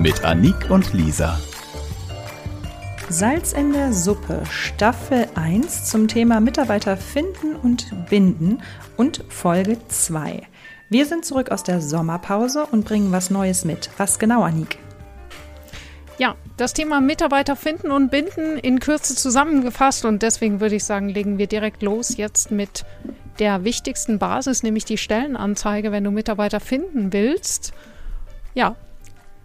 Mit Annik und Lisa. Salz in der Suppe, Staffel 1 zum Thema Mitarbeiter finden und binden und Folge 2. Wir sind zurück aus der Sommerpause und bringen was Neues mit. Was genau, Annik? Ja, das Thema Mitarbeiter finden und binden in Kürze zusammengefasst und deswegen würde ich sagen, legen wir direkt los jetzt mit der wichtigsten Basis, nämlich die Stellenanzeige, wenn du Mitarbeiter finden willst. Ja,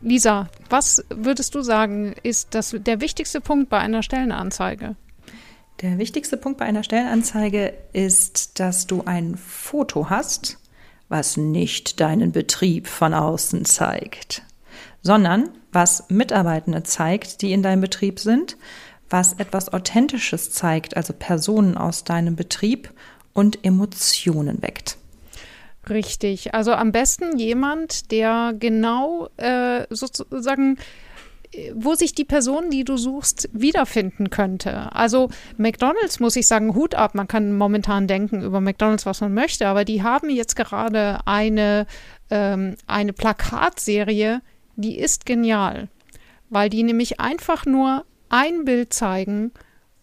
Lisa, was würdest du sagen, ist das der wichtigste Punkt bei einer Stellenanzeige? Der wichtigste Punkt bei einer Stellenanzeige ist, dass du ein Foto hast, was nicht deinen Betrieb von außen zeigt, sondern was Mitarbeitende zeigt, die in deinem Betrieb sind, was etwas Authentisches zeigt, also Personen aus deinem Betrieb und Emotionen weckt. Richtig. Also am besten jemand, der genau äh, sozusagen wo sich die Person, die du suchst, wiederfinden könnte. Also McDonald's muss ich sagen, Hut ab. Man kann momentan denken über McDonald's, was man möchte, aber die haben jetzt gerade eine, ähm, eine Plakatserie, die ist genial, weil die nämlich einfach nur ein Bild zeigen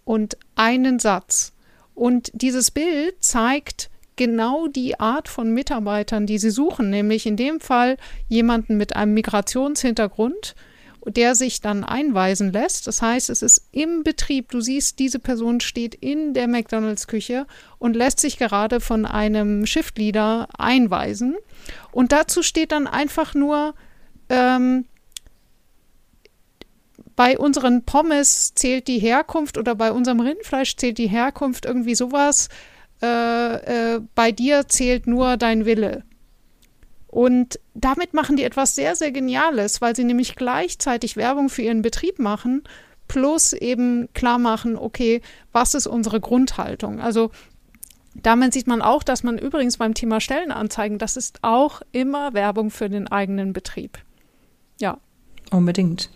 und einen Satz. Und dieses Bild zeigt genau die Art von Mitarbeitern, die sie suchen, nämlich in dem Fall jemanden mit einem Migrationshintergrund, der sich dann einweisen lässt. Das heißt, es ist im Betrieb. Du siehst, diese Person steht in der McDonalds-Küche und lässt sich gerade von einem Shift-Leader einweisen. Und dazu steht dann einfach nur ähm, bei unseren Pommes zählt die Herkunft oder bei unserem Rindfleisch zählt die Herkunft irgendwie sowas. Äh, äh, bei dir zählt nur dein Wille. Und damit machen die etwas sehr, sehr Geniales, weil sie nämlich gleichzeitig Werbung für ihren Betrieb machen, plus eben klar machen, okay, was ist unsere Grundhaltung? Also damit sieht man auch, dass man übrigens beim Thema Stellenanzeigen, das ist auch immer Werbung für den eigenen Betrieb. Ja. Unbedingt.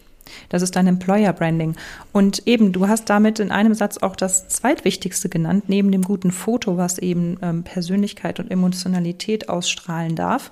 Das ist dein Employer Branding. Und eben, du hast damit in einem Satz auch das zweitwichtigste genannt, neben dem guten Foto, was eben ähm, Persönlichkeit und Emotionalität ausstrahlen darf.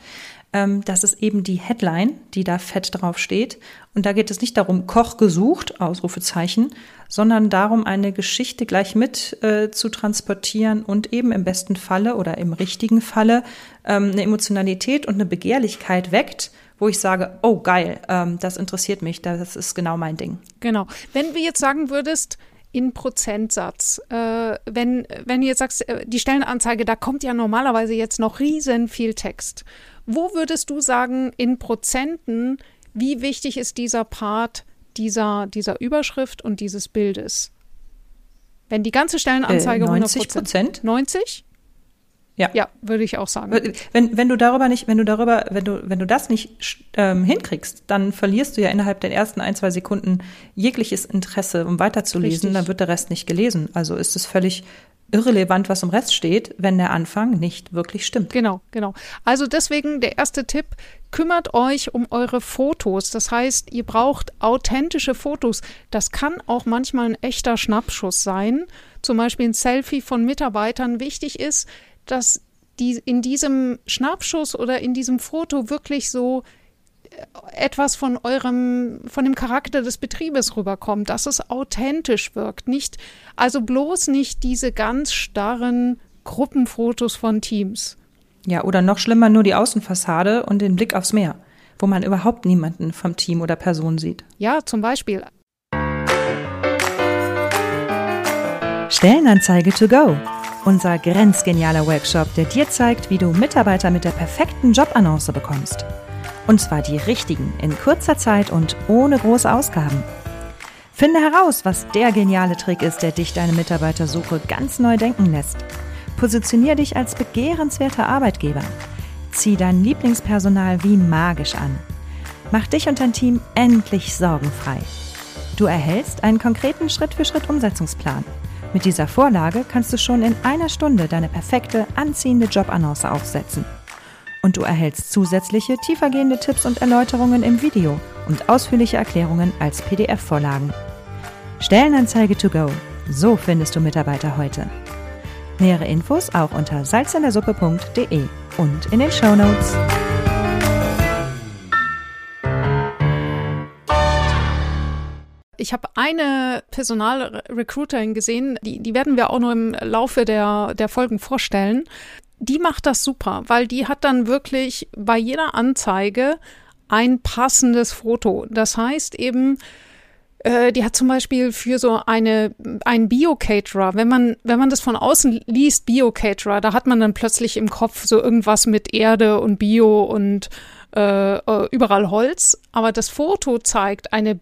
Ähm, das ist eben die Headline, die da fett drauf steht. Und da geht es nicht darum, Koch gesucht, Ausrufezeichen, sondern darum, eine Geschichte gleich mit äh, zu transportieren und eben im besten Falle oder im richtigen Falle ähm, eine Emotionalität und eine Begehrlichkeit weckt wo ich sage, oh geil, ähm, das interessiert mich, das ist genau mein Ding. Genau. Wenn du jetzt sagen würdest, in Prozentsatz, äh, wenn, wenn du jetzt sagst, äh, die Stellenanzeige, da kommt ja normalerweise jetzt noch riesen viel Text. Wo würdest du sagen, in Prozenten, wie wichtig ist dieser Part dieser, dieser Überschrift und dieses Bildes? Wenn die ganze Stellenanzeige äh, 90 Prozent? 90? Ja. ja, würde ich auch sagen. Wenn, wenn du darüber nicht, wenn du darüber, wenn du, wenn du das nicht ähm, hinkriegst, dann verlierst du ja innerhalb der ersten ein, zwei Sekunden jegliches Interesse, um weiterzulesen, Richtig. dann wird der Rest nicht gelesen. Also ist es völlig irrelevant, was im Rest steht, wenn der Anfang nicht wirklich stimmt. Genau, genau. Also deswegen der erste Tipp, kümmert euch um eure Fotos. Das heißt, ihr braucht authentische Fotos. Das kann auch manchmal ein echter Schnappschuss sein. Zum Beispiel ein Selfie von Mitarbeitern. Wichtig ist, dass die in diesem Schnappschuss oder in diesem Foto wirklich so äh, etwas von eurem, von dem Charakter des Betriebes rüberkommt, dass es authentisch wirkt. Nicht, also bloß nicht diese ganz starren Gruppenfotos von Teams. Ja, oder noch schlimmer nur die Außenfassade und den Blick aufs Meer, wo man überhaupt niemanden vom Team oder Person sieht. Ja, zum Beispiel. Stellenanzeige to go. Unser grenzgenialer Workshop, der dir zeigt, wie du Mitarbeiter mit der perfekten Jobannonce bekommst. Und zwar die richtigen, in kurzer Zeit und ohne große Ausgaben. Finde heraus, was der geniale Trick ist, der dich deine Mitarbeitersuche ganz neu denken lässt. Positionier dich als begehrenswerter Arbeitgeber. Zieh dein Lieblingspersonal wie magisch an. Mach dich und dein Team endlich sorgenfrei. Du erhältst einen konkreten Schritt-für-Schritt-Umsetzungsplan. Mit dieser Vorlage kannst du schon in einer Stunde deine perfekte, anziehende Jobannonce aufsetzen. Und du erhältst zusätzliche, tiefergehende Tipps und Erläuterungen im Video und ausführliche Erklärungen als PDF-Vorlagen. Stellenanzeige to go. So findest du Mitarbeiter heute. Nähere Infos auch unter salzindersuppe.de und in den Show Notes. Ich habe eine Personalrecruiterin gesehen, die, die werden wir auch noch im Laufe der, der Folgen vorstellen. Die macht das super, weil die hat dann wirklich bei jeder Anzeige ein passendes Foto. Das heißt eben, äh, die hat zum Beispiel für so eine, ein Bio-Caterer, wenn man, wenn man das von außen liest, Bio-Caterer, da hat man dann plötzlich im Kopf so irgendwas mit Erde und Bio und äh, äh überall Holz. Aber das Foto zeigt eine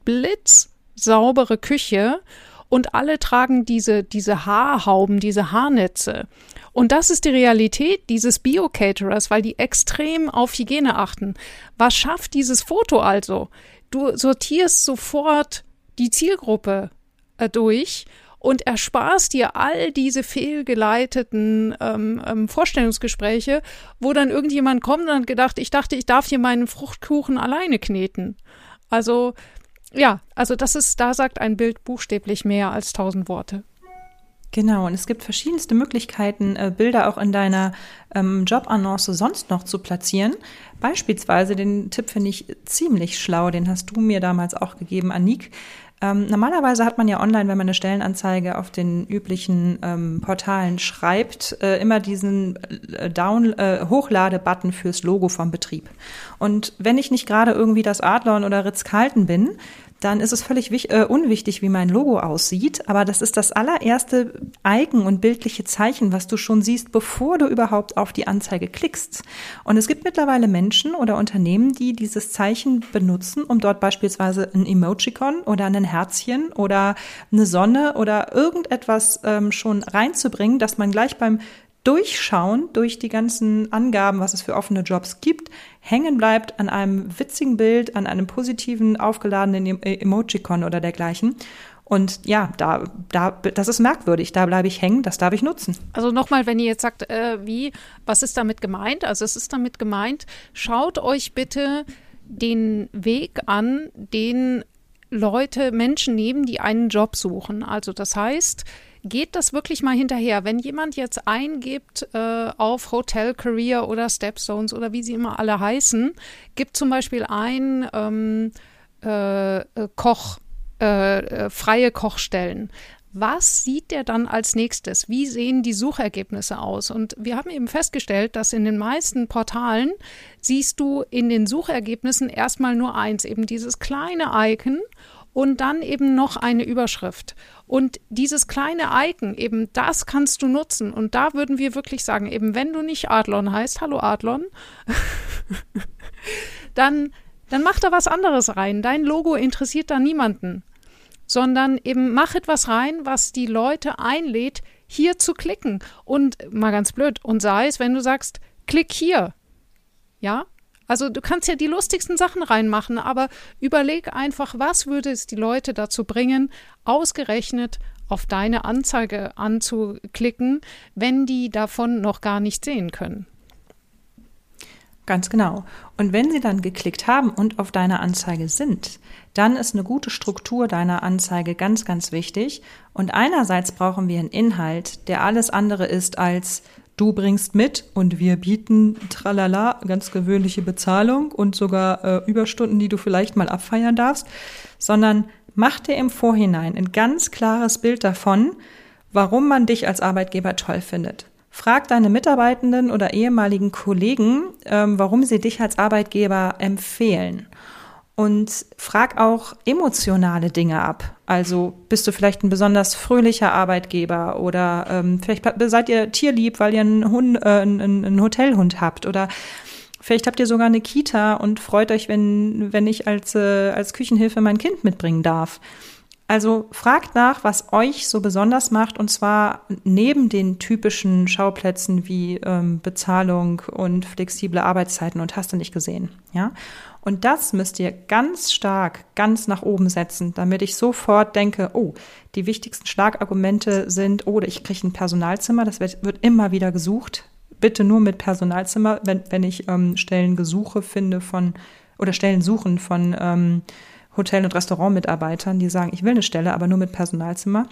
blitzsaubere Küche und alle tragen diese, diese Haarhauben, diese Haarnetze. Und das ist die Realität dieses Bio-Caterers, weil die extrem auf Hygiene achten. Was schafft dieses Foto also? Du sortierst sofort die Zielgruppe äh, durch und ersparst dir all diese fehlgeleiteten ähm, ähm, Vorstellungsgespräche, wo dann irgendjemand kommt und hat gedacht, ich dachte, ich darf hier meinen Fruchtkuchen alleine kneten. Also ja, also das ist, da sagt ein Bild buchstäblich mehr als tausend Worte. Genau, und es gibt verschiedenste Möglichkeiten, äh, Bilder auch in deiner ähm, Jobannonce sonst noch zu platzieren. Beispielsweise, den Tipp finde ich ziemlich schlau, den hast du mir damals auch gegeben, Anik. Ähm, normalerweise hat man ja online, wenn man eine Stellenanzeige auf den üblichen ähm, Portalen schreibt, äh, immer diesen äh, Down äh, Hochlade-Button fürs Logo vom Betrieb. Und wenn ich nicht gerade irgendwie das Adlon oder Ritz-Carlton bin, dann ist es völlig wich, äh, unwichtig, wie mein Logo aussieht. Aber das ist das allererste Icon und bildliche Zeichen, was du schon siehst, bevor du überhaupt auf die Anzeige klickst. Und es gibt mittlerweile Menschen oder Unternehmen, die dieses Zeichen benutzen, um dort beispielsweise ein Emojicon oder ein Herzchen oder eine Sonne oder irgendetwas ähm, schon reinzubringen, dass man gleich beim Durchschauen durch die ganzen Angaben, was es für offene Jobs gibt, hängen bleibt an einem witzigen Bild, an einem positiven, aufgeladenen e-, Emojicon oder dergleichen. Und ja, da, da, das ist merkwürdig. Da bleibe ich hängen, das darf ich nutzen. Also nochmal, wenn ihr jetzt sagt, äh, wie, was ist damit gemeint? Also es ist damit gemeint, schaut euch bitte den Weg an, den Leute, Menschen nehmen, die einen Job suchen. Also das heißt, geht das wirklich mal hinterher. Wenn jemand jetzt eingibt äh, auf Hotel Career oder Stepstones oder wie sie immer alle heißen, gibt zum Beispiel ein ähm, äh, Koch, äh, äh freie Kochstellen. Was sieht der dann als nächstes? Wie sehen die Suchergebnisse aus? Und wir haben eben festgestellt, dass in den meisten Portalen siehst du in den Suchergebnissen erstmal nur eins, eben dieses kleine Icon und dann eben noch eine Überschrift. Und dieses kleine Icon, eben das kannst du nutzen. Und da würden wir wirklich sagen, eben wenn du nicht Adlon heißt, hallo Adlon, dann, dann mach da was anderes rein. Dein Logo interessiert da niemanden. Sondern eben mach etwas rein, was die Leute einlädt, hier zu klicken. Und mal ganz blöd, und sei es, wenn du sagst, klick hier. Ja, also du kannst ja die lustigsten Sachen reinmachen, aber überleg einfach, was würde es die Leute dazu bringen, ausgerechnet auf deine Anzeige anzuklicken, wenn die davon noch gar nicht sehen können. Ganz genau. Und wenn sie dann geklickt haben und auf deiner Anzeige sind, dann ist eine gute Struktur deiner Anzeige ganz, ganz wichtig. Und einerseits brauchen wir einen Inhalt, der alles andere ist als du bringst mit und wir bieten tralala, ganz gewöhnliche Bezahlung und sogar äh, Überstunden, die du vielleicht mal abfeiern darfst, sondern mach dir im Vorhinein ein ganz klares Bild davon, warum man dich als Arbeitgeber toll findet. Frag deine Mitarbeitenden oder ehemaligen Kollegen, ähm, warum sie dich als Arbeitgeber empfehlen und frag auch emotionale Dinge ab. Also bist du vielleicht ein besonders fröhlicher Arbeitgeber oder ähm, vielleicht seid ihr tierlieb, weil ihr einen, Hund, äh, einen, einen Hotelhund habt oder vielleicht habt ihr sogar eine Kita und freut euch, wenn, wenn ich als, äh, als Küchenhilfe mein Kind mitbringen darf. Also fragt nach, was euch so besonders macht und zwar neben den typischen Schauplätzen wie ähm, Bezahlung und flexible Arbeitszeiten und hast du nicht gesehen, ja? Und das müsst ihr ganz stark, ganz nach oben setzen, damit ich sofort denke, oh, die wichtigsten Schlagargumente sind, oh, ich kriege ein Personalzimmer, das wird, wird immer wieder gesucht. Bitte nur mit Personalzimmer, wenn, wenn ich ähm, Stellengesuche finde von oder Stellen suchen von ähm, Hotel- und Restaurantmitarbeitern, die sagen, ich will eine Stelle, aber nur mit Personalzimmer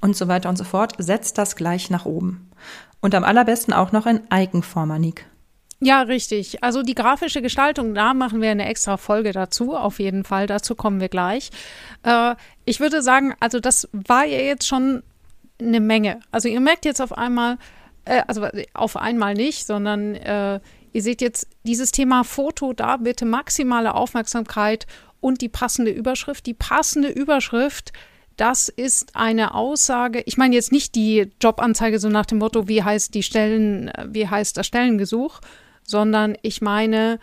und so weiter und so fort. Setzt das gleich nach oben. Und am allerbesten auch noch in Icon-Form, Anik. Ja, richtig. Also die grafische Gestaltung, da machen wir eine extra Folge dazu, auf jeden Fall. Dazu kommen wir gleich. Äh, ich würde sagen, also das war ja jetzt schon eine Menge. Also ihr merkt jetzt auf einmal, äh, also auf einmal nicht, sondern äh, ihr seht jetzt dieses Thema Foto, da bitte maximale Aufmerksamkeit und die passende Überschrift. Die passende Überschrift das ist eine Aussage, ich meine jetzt nicht die Jobanzeige so nach dem Motto, wie heißt die Stellen, wie heißt das Stellengesuch, sondern ich meine,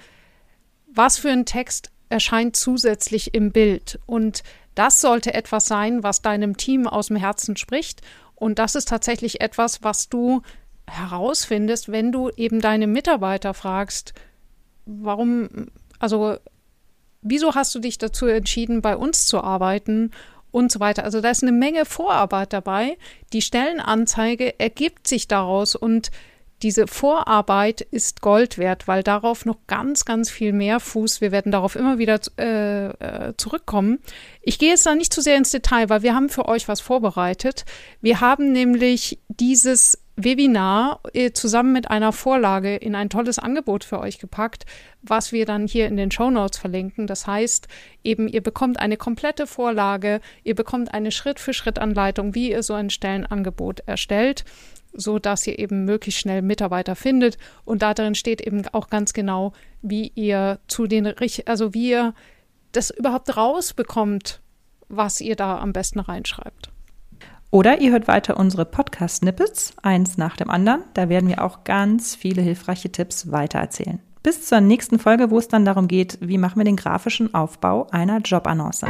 was für ein Text erscheint zusätzlich im Bild. Und das sollte etwas sein, was deinem Team aus dem Herzen spricht. Und das ist tatsächlich etwas, was du herausfindest, wenn du eben deine Mitarbeiter fragst, warum, also, wieso hast du dich dazu entschieden, bei uns zu arbeiten? Und so weiter. Also da ist eine Menge Vorarbeit dabei. Die Stellenanzeige ergibt sich daraus und diese Vorarbeit ist Gold wert, weil darauf noch ganz, ganz viel mehr Fuß. Wir werden darauf immer wieder äh, äh, zurückkommen. Ich gehe jetzt da nicht zu sehr ins Detail, weil wir haben für euch was vorbereitet. Wir haben nämlich dieses Webinar äh, zusammen mit einer Vorlage in ein tolles Angebot für euch gepackt, was wir dann hier in den Show Notes verlinken. Das heißt, eben ihr bekommt eine komplette Vorlage, ihr bekommt eine Schritt-für-Schritt-Anleitung, wie ihr so ein Stellenangebot erstellt so dass ihr eben möglichst schnell Mitarbeiter findet. Und da drin steht eben auch ganz genau, wie ihr zu den, also wie ihr das überhaupt rausbekommt, was ihr da am besten reinschreibt. Oder ihr hört weiter unsere Podcast-Snippets, eins nach dem anderen. Da werden wir auch ganz viele hilfreiche Tipps weitererzählen. Bis zur nächsten Folge, wo es dann darum geht, wie machen wir den grafischen Aufbau einer Jobannonce.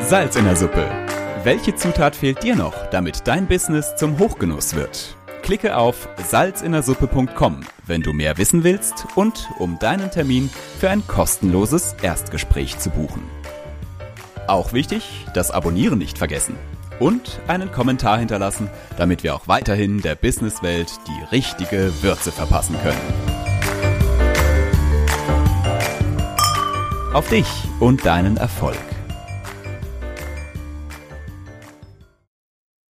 Salz in der Suppe welche Zutat fehlt dir noch, damit dein Business zum Hochgenuss wird? Klicke auf salzinnersuppe.com, wenn du mehr wissen willst und um deinen Termin für ein kostenloses Erstgespräch zu buchen. Auch wichtig, das Abonnieren nicht vergessen und einen Kommentar hinterlassen, damit wir auch weiterhin der Businesswelt die richtige Würze verpassen können. Auf dich und deinen Erfolg.